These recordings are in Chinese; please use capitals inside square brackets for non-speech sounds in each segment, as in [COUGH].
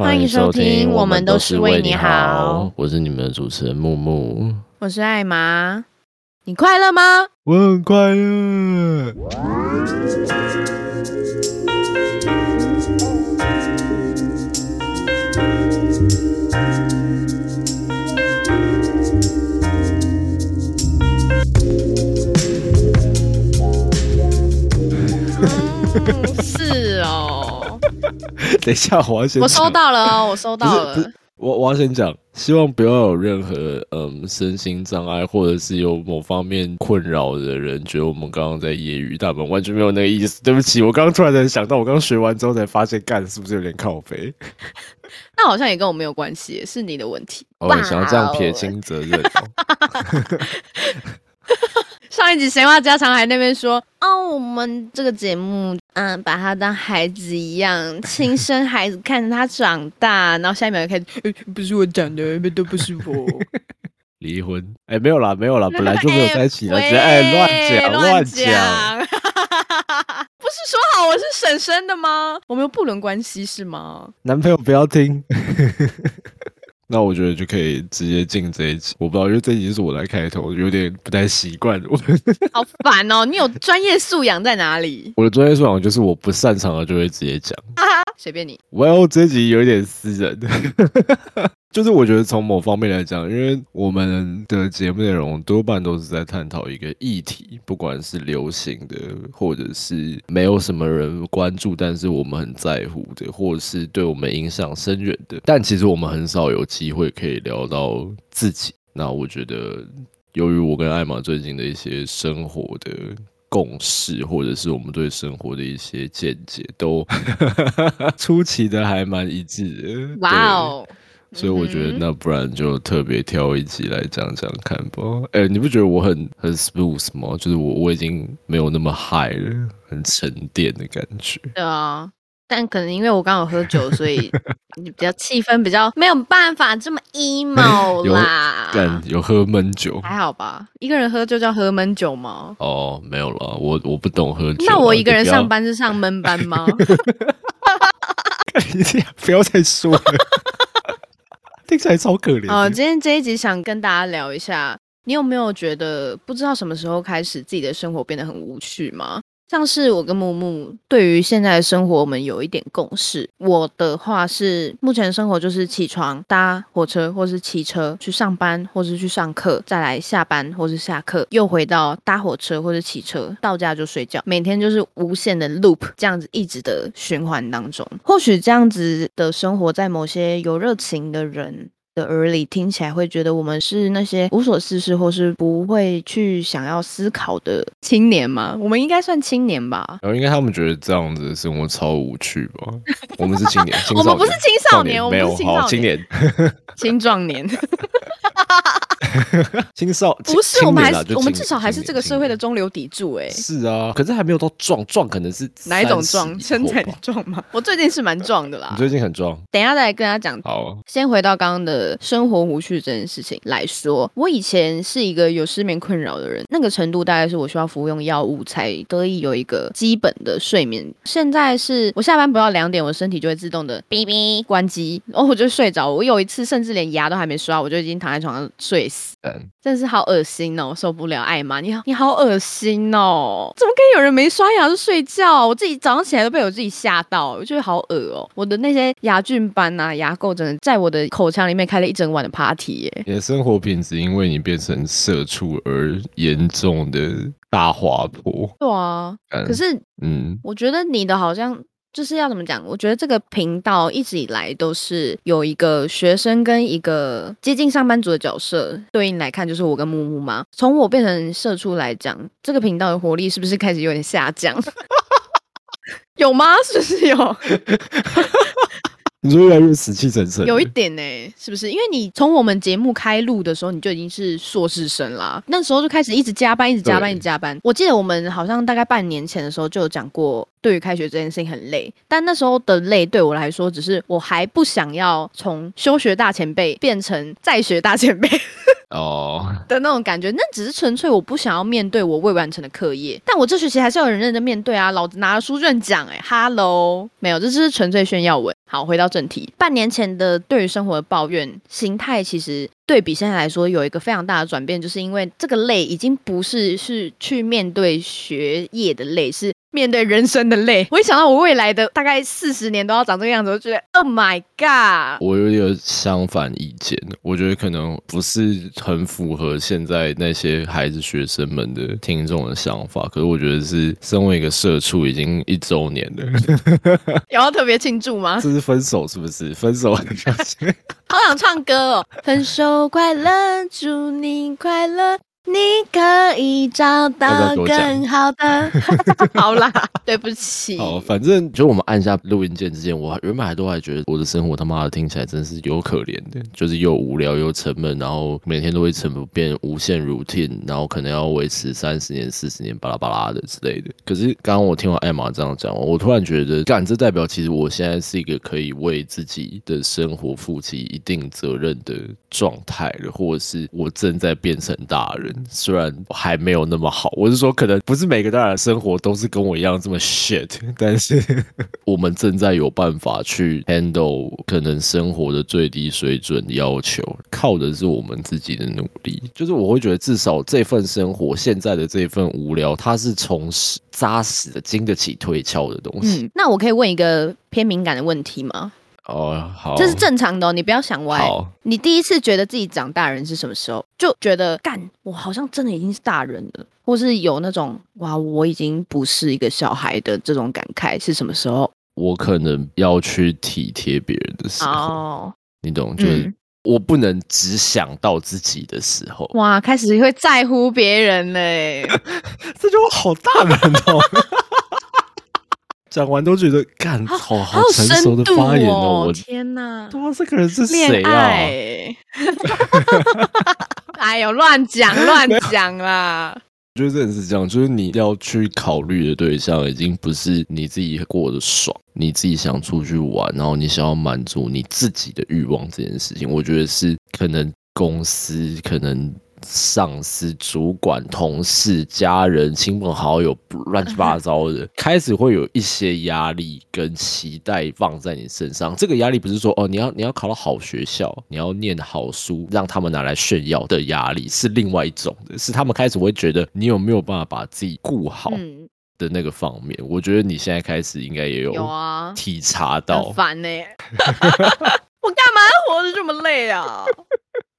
欢迎收听，我们都是为你好。我是你们的主持人木木，我是艾玛。你快乐吗？我很快乐。嗯是哦，[LAUGHS] 等一下，我要先我收到了哦，我收到了。我我要先讲，希望不要有任何嗯身心障碍或者是有某方面困扰的人，觉得我们刚刚在揶揄他们，完全没有那个意思。对不起，我刚刚突然才想到，我刚学完之后才发现，干是不是有点靠背？那好像也跟我没有关系，是你的问题。我想要这样撇清责任。[LAUGHS] 上一集闲话家常还那边说，哦，我们这个节目，嗯，把他当孩子一样，[LAUGHS] 亲生孩子看着他长大，然后下一秒就开始，[LAUGHS] 不是我讲的，都不是我。[LAUGHS] 离婚？哎，没有啦，没有啦，本来就没有在一起了，只哎，乱讲乱讲。不是说好我是婶婶的吗？我们有不伦关系是吗？男朋友不要听。那我觉得就可以直接进这一集，我不知道，因为这一集是我来开头，有点不太习惯。我 [LAUGHS] 好烦哦！你有专业素养在哪里？[LAUGHS] 我的专业素养就是我不擅长的就会直接讲。随便你。Well，这集有点私人，就是我觉得从某方面来讲，因为我们的节目内容多半都是在探讨一个议题，不管是流行的，或者是没有什么人关注，但是我们很在乎的，或者是对我们影响深远的。但其实我们很少有机会可以聊到自己。那我觉得，由于我跟艾玛最近的一些生活的。共识，或者是我们对生活的一些见解，都 [LAUGHS] 出奇的还蛮一致。哇哦！所以我觉得，那不然就特别挑一集来讲讲看吧。哎，你不觉得我很很 smooth 吗？就是我我已经没有那么 high 了，很沉淀的感觉。对啊。但可能因为我刚好喝酒，所以你 [LAUGHS] 比较气氛比较没有办法这么 emo 啦。有有喝闷酒，还好吧？一个人喝就叫喝闷酒吗？哦，没有了，我我不懂喝酒。那我一个人上班是上闷班吗？[LAUGHS] [LAUGHS] 不要再说了，听起来超可怜。哦，今天这一集想跟大家聊一下，你有没有觉得不知道什么时候开始自己的生活变得很无趣吗？像是我跟木木对于现在的生活，我们有一点共识。我的话是，目前生活就是起床搭火车，或是骑车去上班，或是去上课，再来下班或是下课，又回到搭火车或者骑车，到家就睡觉。每天就是无限的 loop，这样子一直的循环当中。或许这样子的生活，在某些有热情的人。的耳里听起来会觉得我们是那些无所事事或是不会去想要思考的青年吗？我们应该算青年吧？然后应该他们觉得这样子的生活超无趣吧？我们是青年，[LAUGHS] 我们不是青少年，我们是青年，[LAUGHS] 青壮年。[LAUGHS] 青少不是我们还是我们至少还是这个社会的中流砥柱哎，是啊，可是还没有到壮壮，可能是哪一种壮？身材壮吗？我最近是蛮壮的啦，你最近很壮。等一下再来跟他讲。好，先回到刚刚的生活无趣这件事情来说，我以前是一个有失眠困扰的人，那个程度大概是我需要服用药物才得以有一个基本的睡眠。现在是我下班不到两点，我身体就会自动的哔哔关机，然后我就睡着。我有一次甚至连牙都还没刷，我就已经躺在床上睡死。[LAUGHS] 真的是好恶心哦，受不了！艾玛，你好，你好恶心哦！怎么可以有人没刷牙就睡觉？我自己早上起来都被我自己吓到，我觉得好恶哦。我的那些牙菌斑啊、牙垢，真的在我的口腔里面开了一整晚的 party 耶！你的生活品质因为你变成社畜而严重的大滑坡。对啊，可是，嗯，我觉得你的好像。就是要怎么讲？我觉得这个频道一直以来都是有一个学生跟一个接近上班族的角色，对应来看就是我跟木木嘛？从我变成社畜来讲，这个频道的活力是不是开始有点下降？[LAUGHS] 有吗？是不是有？你说越来越死气沉沉，有一点呢，是不是？因为你从我们节目开录的时候，你就已经是硕士生啦，那时候就开始一直加班，一直加班，一直加班。我记得我们好像大概半年前的时候就有讲过，对于开学这件事情很累，但那时候的累对我来说，只是我还不想要从休学大前辈变成在学大前辈。[LAUGHS] 哦，的那种感觉，那只是纯粹我不想要面对我未完成的课业，但我这学期还是要有人认真面对啊！老子拿了书卷奖，哎，Hello，没有，这只是纯粹炫耀文。好，回到正题，半年前的对于生活的抱怨心态，其实对比现在来说有一个非常大的转变，就是因为这个累已经不是是去面对学业的累，是。面对人生的累，我一想到我未来的大概四十年都要长这个样子，我就觉得 Oh my God！我有点相反意见，我觉得可能不是很符合现在那些孩子学生们的听众的想法。可是我觉得是身为一个社畜，已经一周年了，[LAUGHS] 有要特别庆祝吗？这是分手是不是？分手很伤心，[LAUGHS] 好想唱歌哦！[LAUGHS] 分手快乐，祝你快乐。你可以找到更好的。[LAUGHS] 好啦，[LAUGHS] 对不起。好，反正就我们按下录音键之前，我原本还都还觉得我的生活他妈的听起来真是有可怜的，就是又无聊又沉闷，然后每天都会沉不变无限 routine，然后可能要维持三十年、四十年巴拉巴拉的之类的。可是刚刚我听完艾玛这样讲，我突然觉得，干这代表其实我现在是一个可以为自己的生活负起一定责任的状态了，或者是我正在变成大人。虽然还没有那么好，我是说，可能不是每个大人生活都是跟我一样这么 shit，[LAUGHS] 但是 [LAUGHS] 我们正在有办法去 handle 可能生活的最低水准要求，靠的是我们自己的努力。就是我会觉得，至少这份生活现在的这份无聊，它是从实扎实的、经得起推敲的东西。那我可以问一个偏敏感的问题吗？哦，好，这是正常的，你不要想歪。你第一次觉得自己长大人是什么时候？就觉得干，我好像真的已经是大人了，或是有那种哇，我已经不是一个小孩的这种感慨是什么时候？我可能要去体贴别人的时候，你懂？就是我不能只想到自己的时候。哇，开始会在乎别人嘞，[LAUGHS] 这就好大人哦。[LAUGHS] 讲完都觉得，干，好好成熟的发言哦！我天哪，哇，这个人是谁啊？[LAUGHS] 哎呦，乱讲乱讲啦！我觉得真的是这样，就是你要去考虑的对象，已经不是你自己过得爽，你自己想出去玩，然后你想要满足你自己的欲望这件事情，我觉得是可能公司可能。上司、主管、同事、家人、亲朋好友，乱七八 [LAUGHS] 糟的，开始会有一些压力跟期待放在你身上。这个压力不是说哦，你要你要考到好学校，你要念好书，让他们拿来炫耀的压力，是另外一种的，是他们开始会觉得你有没有办法把自己顾好的那个方面。我觉得你现在开始应该也有有啊，体察到烦呢。[LAUGHS] 我干嘛要活得这么累啊？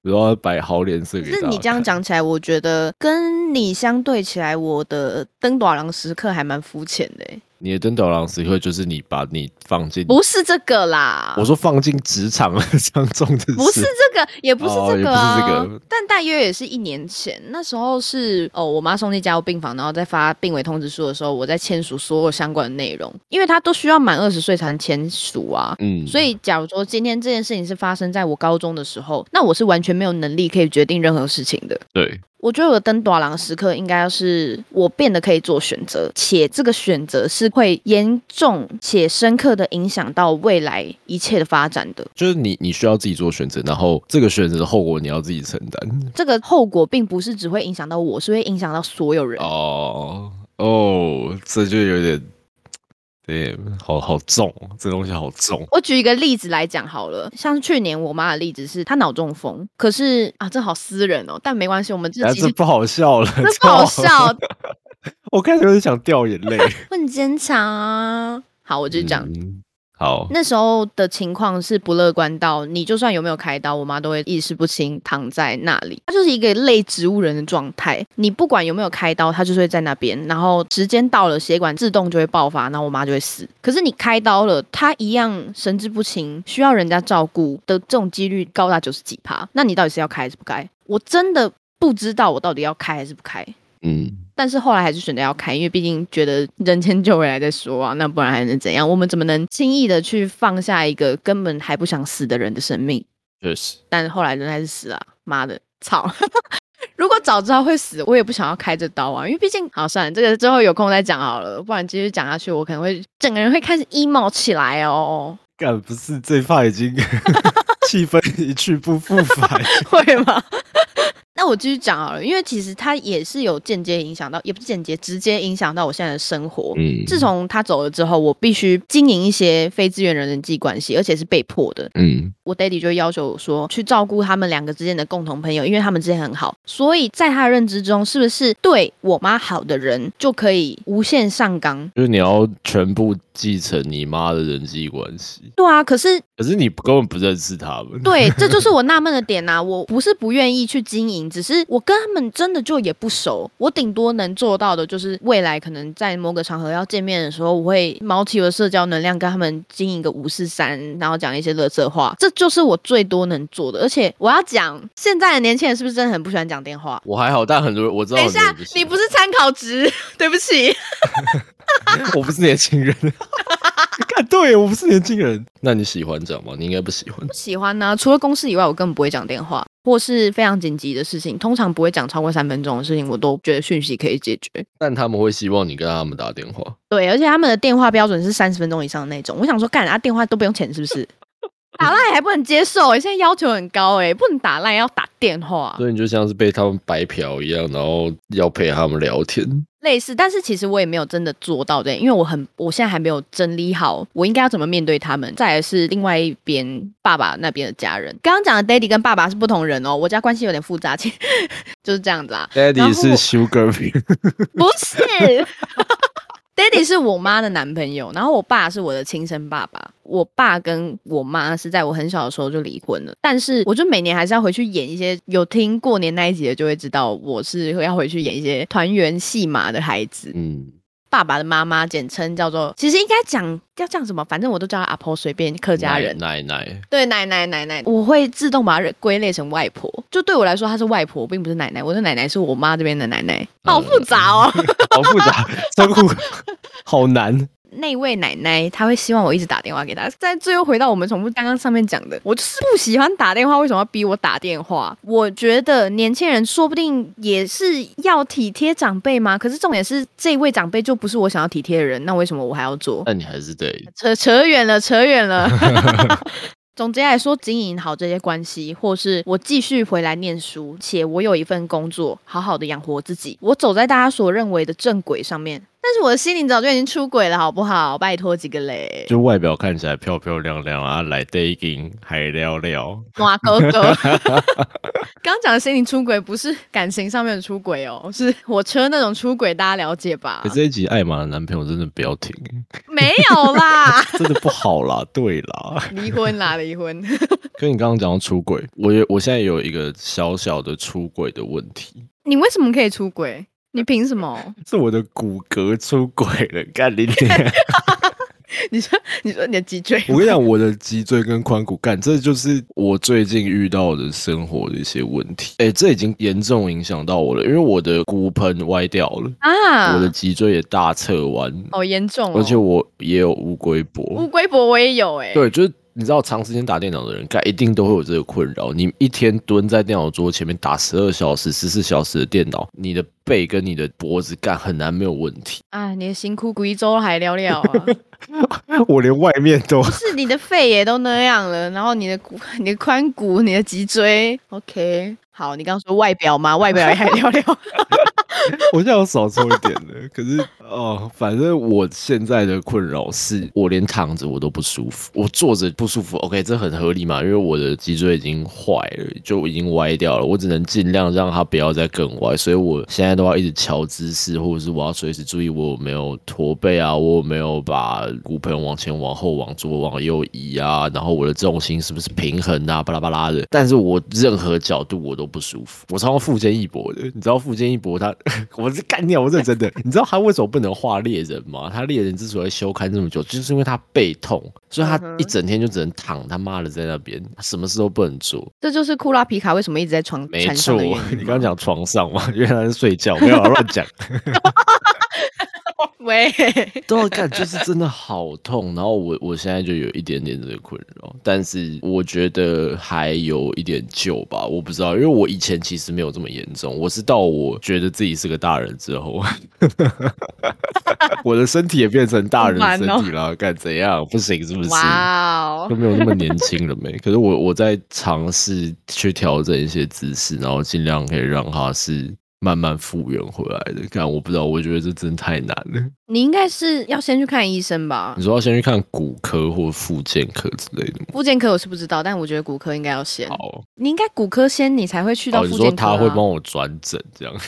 然后摆好脸色给他。是你这样讲起来，我觉得跟你相对起来，我的登短廊时刻还蛮肤浅的。你的登岛郎时刻就是你把你放进，不是这个啦。我说放进职场当中的，不是这个，也不是这个啊。但大约也是一年前，那时候是哦，我妈送进加护病房，然后在发病危通知书的时候，我在签署所有相关的内容，因为他都需要满二十岁才能签署啊。嗯，所以假如说今天这件事情是发生在我高中的时候，那我是完全没有能力可以决定任何事情的。对。我觉得我登短廊时刻应该是我变得可以做选择，且这个选择是会严重且深刻的影响到未来一切的发展的。就是你你需要自己做选择，然后这个选择的后果你要自己承担。这个后果并不是只会影响到我，是会影响到所有人。哦哦，这就有点。对，好好重，这东西好重。我举一个例子来讲好了，像去年我妈的例子是她脑中风，可是啊，这好私人哦，但没关系，我们这这不好笑了，这不好笑。[LAUGHS] 我开始有点想掉眼泪。[LAUGHS] 很坚强啊，好，我就讲。好，那时候的情况是不乐观到你就算有没有开刀，我妈都会意识不清躺在那里。她就是一个类植物人的状态，你不管有没有开刀，她就是会在那边。然后时间到了，血管自动就会爆发，然后我妈就会死。可是你开刀了，她一样神志不清，需要人家照顾的这种几率高达九十几趴。那你到底是要开还是不开？我真的不知道我到底要开还是不开。嗯。但是后来还是选择要开，因为毕竟觉得人间就未来再说啊，那不然还能怎样？我们怎么能轻易的去放下一个根本还不想死的人的生命？确实，但是后来人还是死了。妈的，操！如果早知道会死，我也不想要开这刀啊，因为毕竟……好，算了，这个之后有空再讲好了，不然继续讲下去，我可能会整个人会开始 emo 起来哦。干不是这怕已经 [LAUGHS] 气氛一去不复返，[LAUGHS] 会吗？那我继续讲好了，因为其实他也是有间接影响到，也不是间接，直接影响到我现在的生活。嗯自从他走了之后，我必须经营一些非资源人人际关系，而且是被迫的。嗯我 daddy 就要求我说去照顾他们两个之间的共同朋友，因为他们之间很好，所以在他的认知中，是不是对我妈好的人就可以无限上纲？就是你要全部继承你妈的人际关系，对啊，可是可是你根本不认识他们。对，这就是 [LAUGHS] 我纳闷的点呐、我不是不愿意去经营，只是我跟他们真的就也不熟。我顶多能做到的就是未来可能在某个场合要见面的时候，我会毛起我的社交能量，跟他们经营个五四三，然后讲一些乐色话，这就是我最多能做的。而且我要讲，现在的年轻人是不是真的很不喜欢讲电话？我还好，但很多人我知道等一下你不是参考值，[LAUGHS] 对不起。欢 [LAUGHS] 我不是年轻人。[LAUGHS] 看，对我不是年轻人。那你喜欢讲吗？你应该不喜欢。不喜欢呢、除了公事以外，我根本不会讲电话，或是非常紧急的事情，通常不会讲超过三分钟的事情，我都觉得讯息可以解决。但他们会希望你跟他们打电话。对，而且他们的电话标准是三十分钟以上的那种。我想说，干啊，电话都不用钱是不是？打赖还不能接受、欸，现在要求很高哎、不能打赖，要打电话，所以你就像是被他们白嫖一样，然后要陪他们聊天。类似。但是其实我也没有真的做到对，因为我很，我现在还没有整理好我应该要怎么面对他们。再来是另外一边爸爸那边的家人，刚刚讲的 daddy 跟爸爸是不同人哦，我家关系有点复杂，其实 [LAUGHS] 就是这样子啊。然 Daddy 是 Sugar 不是，Daddy 是我妈的男朋友，然后我爸是我的亲生爸爸。我爸跟我妈是在我很小的时候就离婚了，但是我就每年还是要回去演一些，有听过年那一集的就会知道，我是要回去演一些团圆戏码的孩子。嗯，爸爸的妈妈简称叫做，其实应该讲要叫什么，反正我都叫她阿婆，随便客家人。奶奶，对奶奶奶奶，我会自动把它归类成外婆。就对我来说，她是外婆，并不是奶奶。我的奶奶是我妈这边的奶奶，好复杂哦。[LAUGHS] 好复杂，称呼 [LAUGHS] 好难。那位奶奶，她会希望我一直打电话给她。在最后回到我们重复刚刚上面讲的，我就是不喜欢打电话，为什么要逼我打电话？我觉得年轻人说不定也是要体贴长辈吗？可是重点是这位长辈就不是我想要体贴的人，那为什么我还要做？那你还是得 [LAUGHS] 扯扯远了，扯远了。[LAUGHS] 总结来说，经营好这些关系，或是我继续回来念书，且我有一份工作，好好的养活自己，我走在大家所认为的正轨上面。但是我的心灵早就已经出轨了，好不好？拜托几个嘞，就外表看起来漂漂亮亮啊，来 dating 还聊聊。哇哥哥。刚 [LAUGHS] 刚讲的心灵出轨不是感情上面的出轨哦，是火车那种出轨，大家了解吧可？这一集艾玛的男朋友真的不要停，没有啦，[LAUGHS] 真的不好啦。对啦，离婚啦，离婚。[LAUGHS] 跟你刚刚讲到出轨，我有我现在有一个小小的出轨的问题，你为什么可以出轨？你凭什么？[LAUGHS] 是我的骨骼出轨了。干你脸！[LAUGHS] 你说，你说你的脊椎？我跟你讲，我的脊椎跟髋骨干，这就是我最近遇到的生活的一些问题。哎、这已经严重影响到我了，因为我的骨盆歪掉了，啊，我的脊椎也大侧弯，好严重哦！而且我也有乌龟脖。乌龟脖我也有哎、对，就是你知道，长时间打电脑的人，该一定都会有这个困扰。你一天蹲在电脑桌前面打十二小时、十四小时的电脑，你的背跟你的脖子干很难没有问题。啊，你的辛苦贵州还聊聊啊，[LAUGHS] 我连外面都 [LAUGHS] 不是你的肺也都那样了，然后你的骨、你的髋骨、你的脊椎，OK，好，你刚刚说外表吗？外表也还聊聊，[LAUGHS] [LAUGHS] 我现在有少抽一点的，可是哦，反正我现在的困扰是我连躺着我都不舒服，我坐着不舒服。OK，这很合理嘛，因为我的脊椎已经坏了，就已经歪掉了，我只能尽量让它不要再更歪，所以我现在都要一直调姿势，或者是我要随时注意我有没有驼背啊，我有没有把骨盆往前、往后、往左、往右移啊，然后我的重心是不是平衡啊，巴拉巴拉的。但是我任何角度我都不舒服，我超过富坚义博的，你知道富坚义博他，[LAUGHS] 我是干掉，我认真的，你知道他为什么不能画猎人吗？他猎人之所以休刊这么久，就是因为他背痛，所以他一整天就只能躺他妈的在那边，什么事都不能做。这就是库拉皮卡为什么一直在床没错，你刚刚讲床上嘛，因为他在睡觉，没有啊乱讲。[LAUGHS] 喂，都要干，就是真的好痛。然后我我现在就有一点点这个困扰，但是我觉得还有一点救吧，我不知道，因为我以前其实没有这么严重，我是到我觉得自己是个大人之后，[LAUGHS] 我的身体也变成大人身体了，干怎样？不行是不是？哇哦，都没有那么年轻了没？可是我我在尝试去调整一些姿势，然后尽量可以让它是。慢慢复原回来的，但我不知道，我觉得这真的太难了。你应该是要先去看医生吧？你说要先去看骨科或复健科之类的吗？复健科我是不知道，但我觉得骨科应该要先。好，你应该骨科先，你才会去到复健科。你说他会帮我转诊这样？[LAUGHS]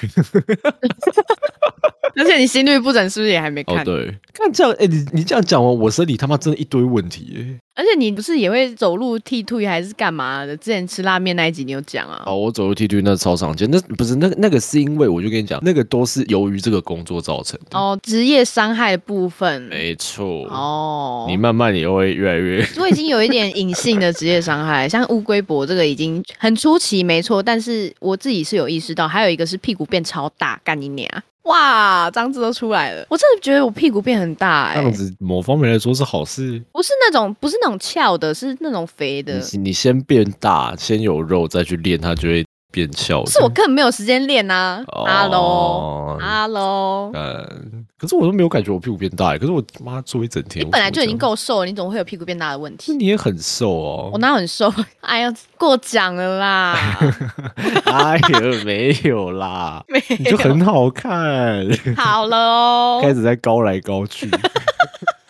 [LAUGHS] 而且你心率不整是不是也还没看？对，看这样，哎，你你这样讲完，我身体他妈真的一堆问题哎。而且你不是也会走路剃腿还是干嘛的？之前吃拉面那一集你有讲啊？哦，我走路剃腿那超常见，那不是那那个是因为我就跟你讲，那个都是由于这个工作造成的。哦，职业伤害的部分。没错。哦。你慢慢也会越来越。[LAUGHS] 我已经有一点隐性的职业伤害，像乌龟脖这个已经很出奇，没错。但是我自己是有意识到，还有一个是屁股变超大，干你娘！哇，张字都出来了！我真的觉得我屁股变很大哎，这样子某方面来说是好事，不是那种不是那种翘的，是那种肥的。你你先变大，先有肉再去练，它就会。变翘是我根本没有时间练呐。Hello，Hello，嗯，可是我都没有感觉我屁股变大，可是我妈坐一整天，你本来就已经够瘦了，你怎么会有屁股变大的问题？你也很瘦哦，我哪很瘦？[LAUGHS] 哎呀，过奖了啦！[LAUGHS] 哎呀，没有啦，[LAUGHS] 你就很好看，好了哦，开始在高来高去。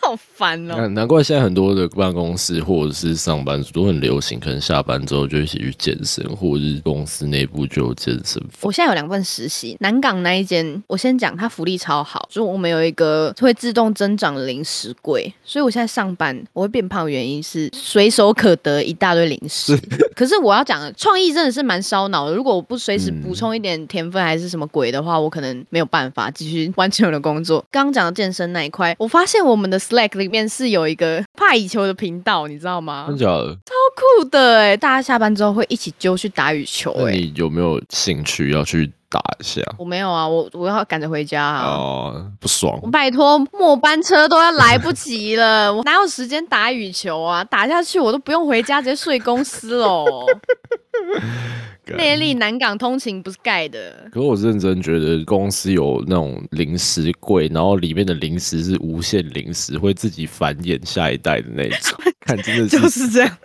好烦哦！难怪现在很多的办公室或者是上班族都很流行，可能下班之后就一起去健身，或者是公司内部就有健身房。我现在有两份实习，南港那一间，我先讲，它福利超好，就我们有一个会自动增长的零食柜，所以我现在上班我会变胖，原因是随手可得一大堆零食。[LAUGHS] 可是我要讲，创意真的是蛮烧脑的。如果我不随时补充一点甜分还是什么鬼的话，我可能没有办法继续完成我的工作。刚刚讲到健身那一块，我发现我们的。Slack 里面是有一个怕羽球的频道，你知道吗？真的假的？超酷的哎！大家下班之后会一起揪去打羽球哎。你有没有兴趣要去打一下？我没有啊，我我要赶着回家啊。哦，不爽！我拜托，末班车都要来不及了，[LAUGHS] 我哪有时间打羽球啊？打下去我都不用回家，直接睡公司喽。[LAUGHS] 内力南港通勤不是盖的，可是我认真觉得公司有那种零食柜，然后里面的零食是无限零食，会自己繁衍下一代的那种。[LAUGHS] 看，真的是就是这样，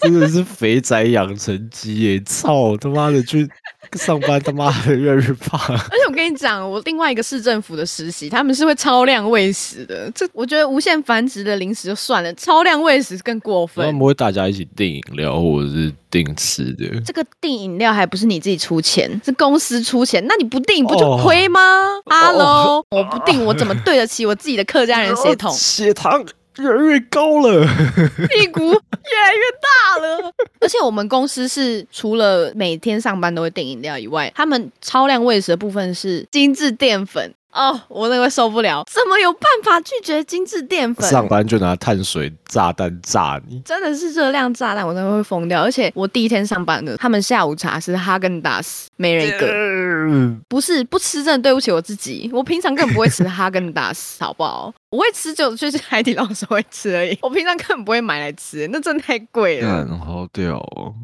真的是肥宅养成机耶！[LAUGHS] 操他妈的去！上班他妈的越来越胖，[LAUGHS] 而且我跟你讲，我另外一个市政府的实习，他们是会超量喂食的。这我觉得无限繁殖的零食就算了，超量喂食更过分。他们会大家一起订饮料或者是订吃的。这个订饮料还不是你自己出钱，是公司出钱，那你不订不就亏吗？Hello，我不订我怎么对得起我自己的客家人血统？血糖。越来越高了，[LAUGHS] 屁股越来越大了。[LAUGHS] 而且我们公司是除了每天上班都会订饮料以外，他们超量喂食的部分是精致淀粉。哦，我那个受不了，怎么有办法拒绝精致淀粉？上班就拿碳水炸弹炸你，真的是热量炸弹，我真的会疯掉。而且我第一天上班的，他们下午茶是哈根达斯，每人一个，不是不吃，真的对不起我自己。我平常根本不会吃哈根达斯，[LAUGHS] 好不好？我会吃就就是海底捞时候会吃而已，我平常根本不会买来吃，那真的太贵了。好屌哦！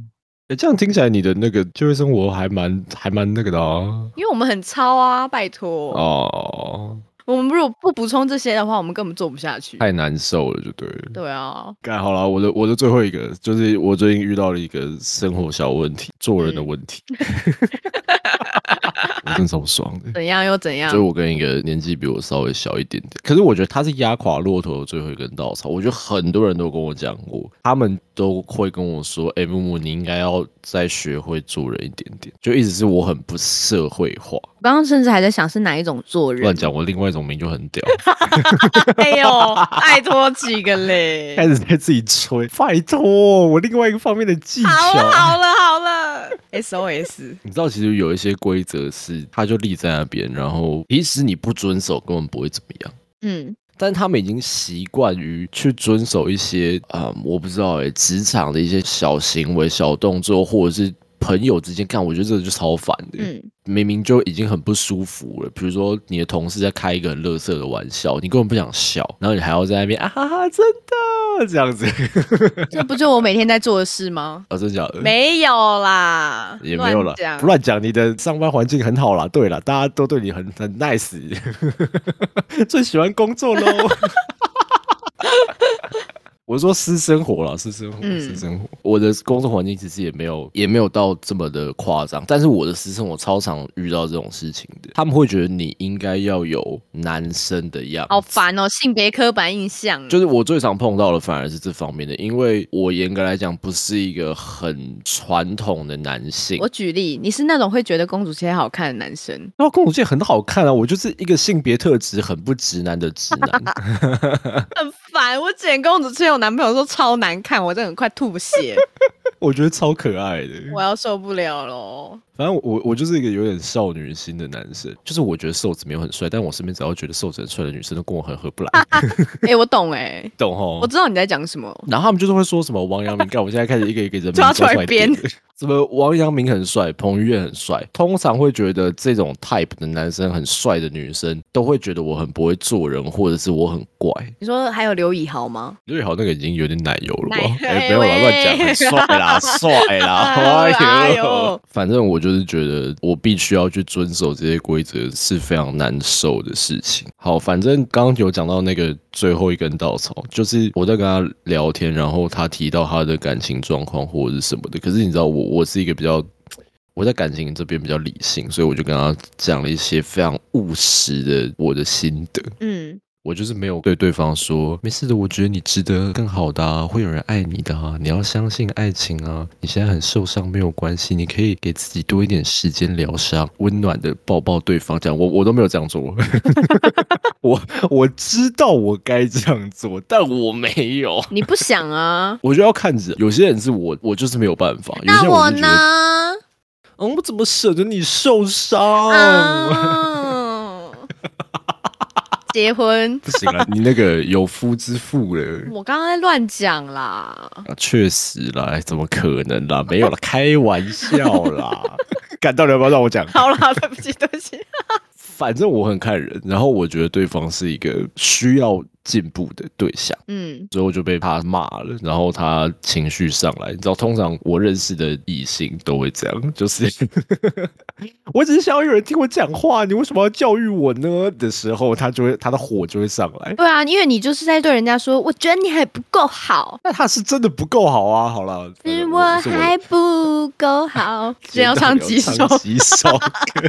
哎，这样听起来你的那个就业生活还蛮还蛮那个的啊，因为我们很超啊，拜托哦。我们如果不补充这些的话，我们根本做不下去，太难受了，就对了。对啊，盖好了，我的我的最后一个就是我最近遇到了一个生活小问题，做人的问题。我 [LAUGHS] 真超爽的，怎样又怎样？所以我跟一个年纪比我稍微小一点点，可是我觉得他是压垮骆驼的最后一根稻草。我觉得很多人都跟我讲过，他们都会跟我说：“哎，木木，你应该要再学会做人一点点。”就一直是我很不社会化。我刚刚甚至还在想是哪一种做人。乱讲，我另外一种名就很屌。[LAUGHS] [LAUGHS] 哎呦，拜托几个嘞！开始在自己吹，拜托我另外一个方面的技巧。好了好了好了 [LAUGHS] SOS。你知道其实有一些规则是。他就立在那边，然后即使你不遵守，根本不会怎么样。嗯，但是他们已经习惯于去遵守一些啊，我不知道哎，职场的一些小行为、小动作，或者是朋友之间干，我觉得这个就超烦的。嗯，明明就已经很不舒服了，比如说你的同事在开一个很乐色的玩笑，你根本不想笑，然后你还要在那边啊哈哈，真的这样子，[LAUGHS] 这不就我每天在做的事吗？啊，真的假的？没有啦，也没有了乱讲，不乱讲，你的上班环境很好啦。对了，大家都对你很很 nice，[LAUGHS] 最喜欢工作喽。[LAUGHS] 我说私生活啦，私生活，嗯私生活。我的工作环境其实也没有，也没有到这么的夸张，但是我的私生活超常遇到这种事情的。他们会觉得你应该要有男生的样子，好烦哦，性别刻板印象。就是我最常碰到的反而是这方面的，因为我严格来讲不是一个很传统的男性我。举例，你是那种会觉得公主切好看的男生，[LAUGHS] 然后公主切很好看啊，我就是一个性别特质很不直男的直男。[LAUGHS] 很烦。我剪公主切，我男朋友说超难看，我真的很快吐血，[LAUGHS] 我觉得超可爱的。我要受不了喽。反正我我就是一个有点少女心的男生，就是我觉得瘦子没有很帅，但我身边只要觉得瘦子很帅的女生都跟我很合不来，[LAUGHS] [LAUGHS] 哎、我懂哎、懂哦我？知道你在讲什么。然后他们就是会说什么王阳明，干，我现在开始一个一个人名抓出来编什么王阳明很帅，彭于晏很帅，通常会觉得这种 type 的男生很帅的女生，都会觉得我很不会做人，或者是我很怪。你说还有刘以豪吗？刘以豪那个已经有点奶油了吧奶？哎、没有啦，乱讲，很帅啦，帅啦，[LAUGHS] 哎呦，反正我就是觉得我必须要去遵守这些规则是非常难受的事情。好，反正刚刚有讲到那个最后一根稻草，就是我在跟他聊天，然后他提到他的感情状况或者是什么的，可是你知道我我是一个比较。我在感情这边比较理性，所以我就跟他讲了一些非常务实的我的心得。嗯，我就是没有对对方说没事的，我觉得你值得更好的啊，会有人爱你的啊，你要相信爱情啊。你现在很受伤没有关系，你可以给自己多一点时间疗伤，温暖的抱抱对方。这样我我都没有这样做，[LAUGHS] 我我知道我该这样做，但我没有。你不想啊？[LAUGHS] 我就要看着，有些人是我，我就是没有办法。有些那我？呢？嗯，我怎么舍得你受伤？啊，结婚？[LAUGHS] 不行了，你那个有夫之妇了。我刚刚在乱讲啦。啊，确实啦，哎怎么可能啦？没有啦，开玩笑啦。[LAUGHS] 感到底要不要让我讲？好啦，对不起，对不起。反正我很看人，然后我觉得对方是一个需要进步的对象，嗯，最后就被他骂了，然后他情绪上来，你知道，通常我认识的异性都会这样，就是 [LAUGHS] 我只是想要有人听我讲话，你为什么要教育我呢？的时候，他就会他的火就会上来。对啊，因为你就是在对人家说，我觉得你还不够好，那他是真的不够好啊！好了，是我是还不够好。[LAUGHS] 只要唱几首，几首歌。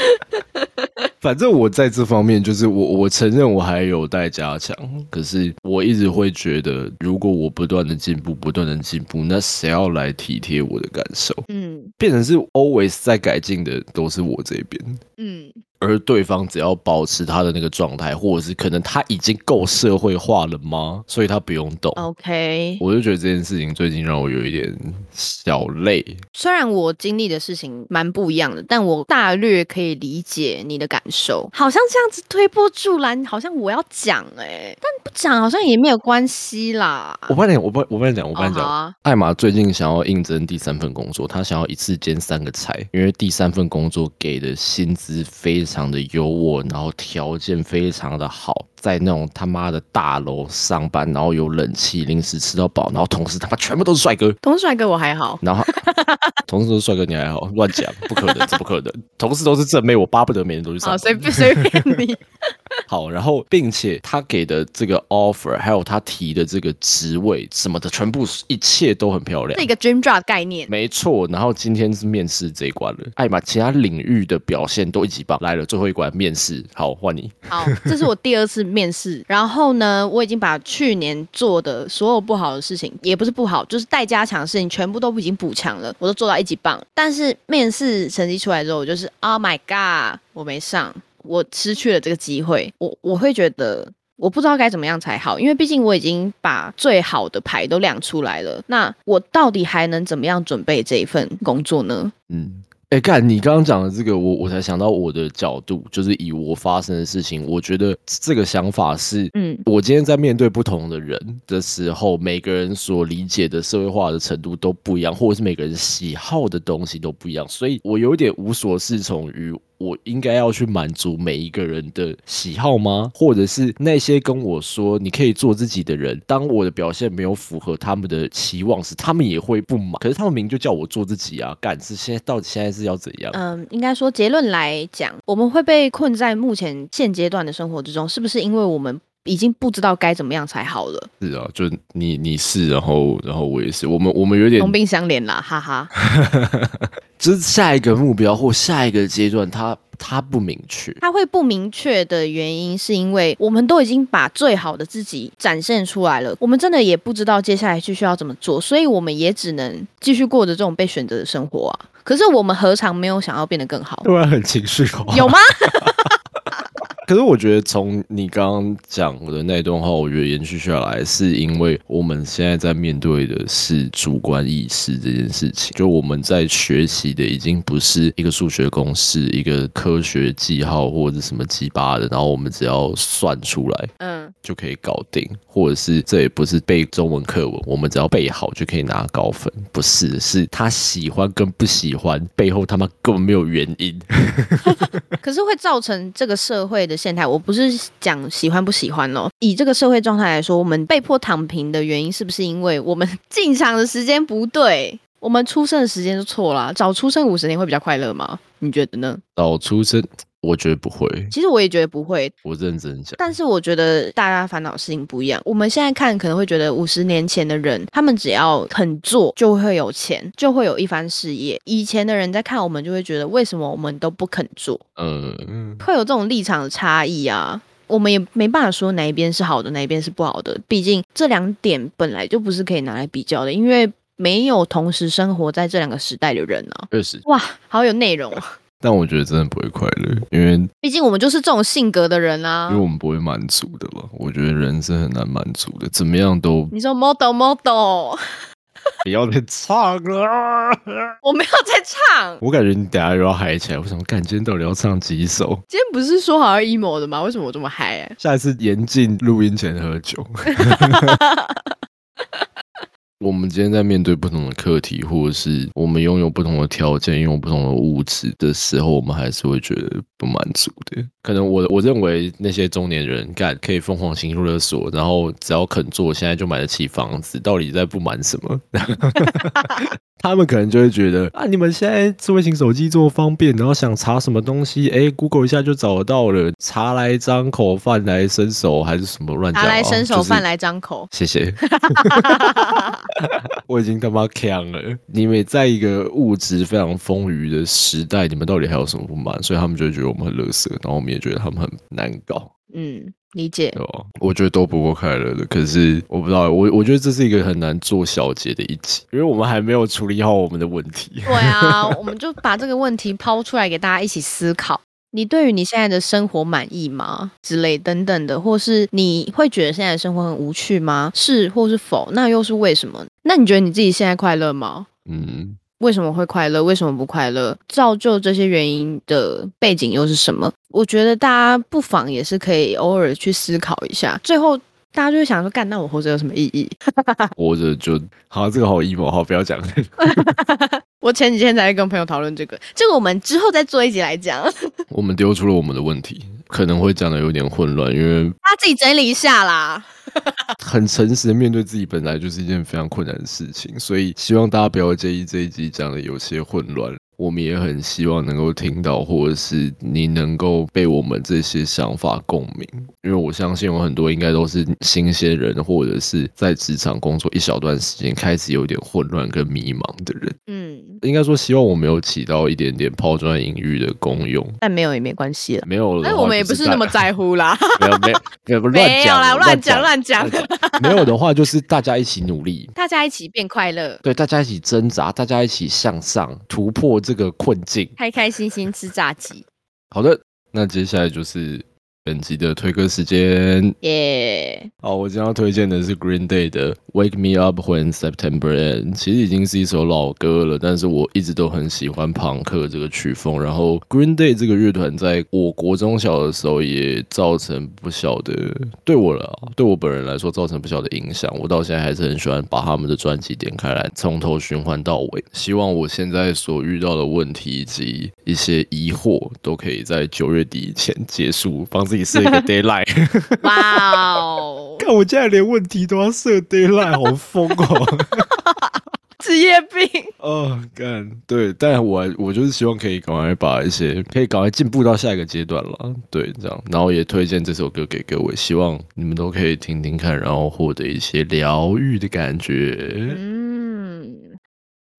[LAUGHS] 反正我在这方面，就是我我承认我还有待加强，可是我一直会觉得，如果我不断的进步，不断的进步，那谁要来体贴我的感受？嗯。变成是 always 在改进的都是我这边，嗯，而对方只要保持他的那个状态，或者是可能他已经够社会化了吗？所以他不用动。OK。我就觉得这件事情最近让我有一点小累，虽然我经历的事情蛮不一样的，但我大略可以理解你的感受。好像这样子推波助澜，好像我要讲哎、但不讲好像也没有关系啦。我帮你，我帮我帮你讲，我帮你讲。啊，艾玛最近想要应征第三份工作，她想要一次兼三个差，因为第三份工作给的薪资非常的优渥，然后条件非常的好，在那种他妈的大楼上班，然后有冷气，零食吃到饱，然后同事他妈全部都是帅哥，同事帅哥我还好，然后 [LAUGHS] 同事都是帅哥，你还好乱讲，不可能，这不可能，同事都是正妹，我巴不得每天都去上好。随便 [LAUGHS] 随便你。好，然后并且他给的这个 offer，还有他提的这个职位什么的，全部一切都很漂亮是一。个 dream job 概念。没错，然后今天是面试这一关了，艾玛其他领域的表现都一级棒，来了最后一关面试，好换你。好，这是我第二次面试，然后呢，我已经把去年做的所有不好的事情，也不是不好，就是待加强的事情，全部都已经补强了，我都做到一级棒。但是面试成绩出来之后，我就是 Oh my God，我没上，我失去了这个机会，我我会觉得。我不知道该怎么样才好，因为毕竟我已经把最好的牌都亮出来了。那我到底还能怎么样准备这一份工作呢？嗯，哎，干，你刚刚讲的这个，我我才想到我的角度，就是以我发生的事情，我觉得这个想法是，嗯，我今天在面对不同的人的时候，每个人所理解的社会化的程度都不一样，或者是每个人喜好的东西都不一样，所以我有点无所适从于。我应该要去满足每一个人的喜好吗？或者是那些跟我说你可以做自己的人，当我的表现没有符合他们的期望时，他们也会不满。可是他们明就叫我做自己啊，干是现在到底现在是要怎样？嗯，应该说结论来讲，我们会被困在目前现阶段的生活之中，是不是因为我们已经不知道该怎么样才好了？是啊，就你你是，然后然后我也是，我们我们有点同病相怜啦，哈哈。[LAUGHS] 就是下一个目标或下一个阶段，他他不明确，他会不明确的原因是因为我们都已经把最好的自己展现出来了，我们真的也不知道接下来继续要怎么做，所以我们也只能继续过着这种被选择的生活啊。可是我们何尝没有想要变得更好？突然很情绪化，有吗？[LAUGHS] 可是我觉得，从你刚刚讲的那段话，我觉得延续下来，是因为我们现在在面对的是主观意识这件事情。就我们在学习的，已经不是一个数学公式、一个科学记号或者什么鸡巴的，然后我们只要算出来，嗯，就可以搞定。或者是这也不是背中文课文，我们只要背好就可以拿高分。不是，是他喜欢跟不喜欢背后他妈根本没有原因。[LAUGHS] 可是会造成这个社会的。现态，我不是讲喜欢不喜欢哦。以这个社会状态来说，我们被迫躺平的原因，是不是因为我们 [LAUGHS] 进场的时间不对？我们出生的时间就错了？早出生五十年会比较快乐吗？你觉得呢？早出生，我觉得不会。其实我也觉得不会。我认真讲，但是我觉得大家烦恼事情不一样。我们现在看可能会觉得五十年前的人，他们只要肯做，就会有钱，就会有一番事业。以前的人在看我们，就会觉得为什么我们都不肯做？嗯，会有这种立场的差异啊。我们也没办法说哪一边是好的，哪一边是不好的。毕竟这两点本来就不是可以拿来比较的，因为。没有同时生活在这两个时代的人啊，确实哇，好有内容。但我觉得真的不会快乐，因为毕竟我们就是这种性格的人啊。因为我们不会满足的嘛，我觉得人是很难满足的，怎么样都。你说 model model，[LAUGHS] 不要再唱了，[LAUGHS] 我没有在唱。我感觉你等下又要嗨起来，我想看今天到底要唱几首？今天不是说好要 emo 的吗？为什么我这么嗨？下一次严禁录音前喝酒。[LAUGHS] 我们今天在面对不同的课题，或者是我们拥有不同的条件、拥有不同的物质的时候，我们还是会觉得不满足的。可能我我认为那些中年人干可以疯狂行入勒索，然后只要肯做，现在就买得起房子，到底在不满什么？[LAUGHS] 他们可能就会觉得啊，你们现在智慧型手机这么方便，然后想查什么东西，哎，Google 一下就找得到了。茶来张口，饭来伸手，还是什么乱？茶来伸手，饭来张口。谢谢。[LAUGHS] 我已经他妈强了。你们在一个物质非常丰腴的时代，你们到底还有什么不满？所以他们就会觉得我们很乐色，然后我们也觉得他们很难搞。嗯。理解哦，我觉得都不够快乐的。可是我不知道，我我觉得这是一个很难做小结的一集，因为我们还没有处理好我们的问题。对啊，我们就把这个问题抛出来给大家一起思考。你对于你现在的生活满意吗？之类等等的，或是你会觉得现在的生活很无趣吗？是或是否？那又是为什么？那你觉得你自己现在快乐吗？嗯。为什么会快乐？为什么不快乐？造就这些原因的背景又是什么？我觉得大家不妨也是可以偶尔去思考一下。最后，大家就会想说：干，那我活着有什么意义？[LAUGHS] 活着就好，这个好 emo，好不要讲。[LAUGHS] [LAUGHS] 我前几天才跟朋友讨论这个，这个我们之后再做一集来讲。我们丢出了我们的问题，可能会讲的有点混乱，因为他自己整理一下啦。很诚实的面对自己，本来就是一件非常困难的事情，所以希望大家不要介意这一集讲的有些混乱。我们也很希望能够听到，或者是你能够被我们这些想法共鸣，因为我相信有很多应该都是新鲜人，或者是在职场工作一小段时间开始有点混乱跟迷茫的人。嗯，应该说希望我们有起到一点点抛砖引玉的功用，但没有也没关系了，没有了，那我们也不是那么在乎啦。没有没有 [LAUGHS] 乱讲啦，乱讲乱讲。[LAUGHS] 没有的话，就是大家一起努力，大家一起变快乐，对，大家一起挣扎，大家一起向上突破。这个困境，开开心心吃炸鸡。好的，那接下来就是本集的推歌时间，耶！好，我今天要推荐的是 Green Day 的《Wake Me Up When September Ends》，其实已经是一首老歌了，但是我一直都很喜欢朋克这个曲风。然后 Green Day 这个乐团在我国中小的时候也造成不小的，对我了，对我本人来说造成不小的影响。我到现在还是很喜欢把他们的专辑点开来，从头循环到尾。希望我现在所遇到的问题以及一些疑惑，都可以在九月底前结束，帮自己设一个 d a y l i g h t。哇哦，[LAUGHS] 看我现在连问题都要设 d a y l i g h t 好疯哦！[LAUGHS] 职业病。[LAUGHS] 哦，干对，但我我就是希望可以赶快把一些可以赶快进步到下一个阶段了，对，这样，然后也推荐这首歌给各位，希望你们都可以听听看，然后获得一些疗愈的感觉。嗯，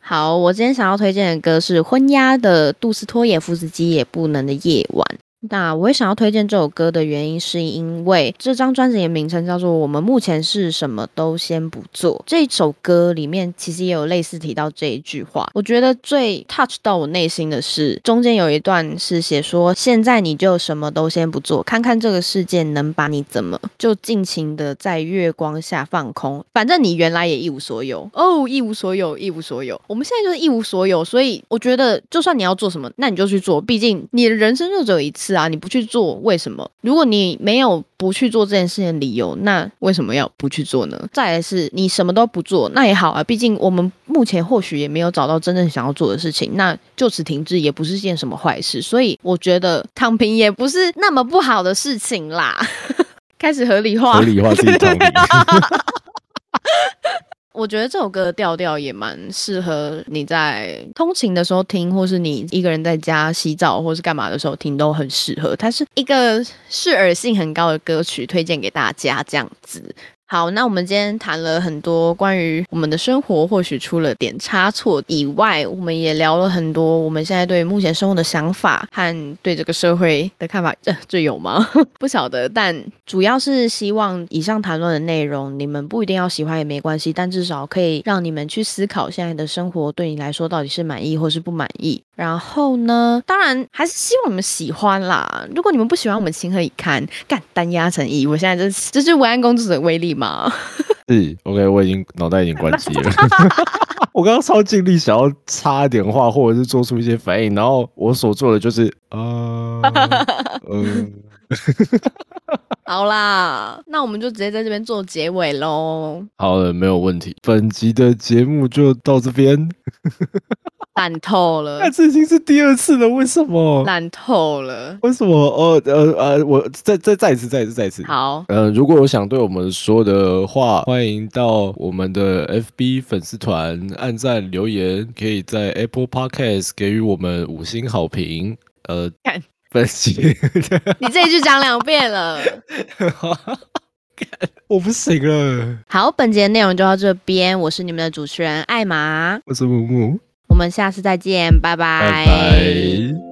好，我今天想要推荐的歌是昏鸦的杜斯托耶夫斯基也不能的夜晚。那我也想要推荐这首歌的原因，是因为这张专辑的名称叫做《我们目前是什么都先不做》。这首歌里面其实也有类似提到这一句话。我觉得最 touch 到我内心的是，中间有一段是写说：“现在你就什么都先不做，看看这个世界能把你怎么，就尽情的在月光下放空。反正你原来也一无所有哦，一无所有，一无所有。我们现在就是一无所有，所以我觉得，就算你要做什么，那你就去做。毕竟你的人生就只有一次。”啊！你不去做，为什么？如果你没有不去做这件事情的理由，那为什么要不去做呢？再来是你什么都不做，那也好啊。毕竟我们目前或许也没有找到真正想要做的事情，那就此停滞也不是件什么坏事。所以我觉得躺平也不是那么不好的事情啦。[LAUGHS] 开始合理化，合理化自己躺平。我觉得这首歌的调调也蛮适合你在通勤的时候听，或是你一个人在家洗澡或是干嘛的时候听，都很适合。它是一个适耳性很高的歌曲，推荐给大家这样子。好，那我们今天谈了很多关于我们的生活，或许出了点差错以外，我们也聊了很多我们现在对目前生活的想法和对这个社会的看法。这这有吗？[LAUGHS] 不晓得，但主要是希望以上谈论的内容，你们不一定要喜欢也没关系，但至少可以让你们去思考现在的生活对你来说到底是满意或是不满意。然后呢，当然还是希望你们喜欢啦。如果你们不喜欢，我们情何以堪？干单压成一，我现在这这是文安公主的威力。吗？[LAUGHS] 是 OK，我已经脑袋已经关机了。[LAUGHS] 我刚刚超尽力想要插一点话，或者是做出一些反应，然后我所做的就是啊，嗯，[LAUGHS] 好啦，那我们就直接在这边做结尾喽。好了，没有问题。本集的节目就到这边。烂透了！那这已经是第二次了，为什么？烂透了！为什么？呃呃呃，我再再再一次，再一次，再一次。好，呃，如果有想对我们说的话，欢迎到我们的 FB 粉丝团按赞留言，可以在 Apple Podcast 给予我们五星好评。呃，看分析，你这一句讲两遍了，[LAUGHS] 我不行了。好，本节内容就到这边，我是你们的主持人艾玛，我是木木。我们下次再见，拜拜。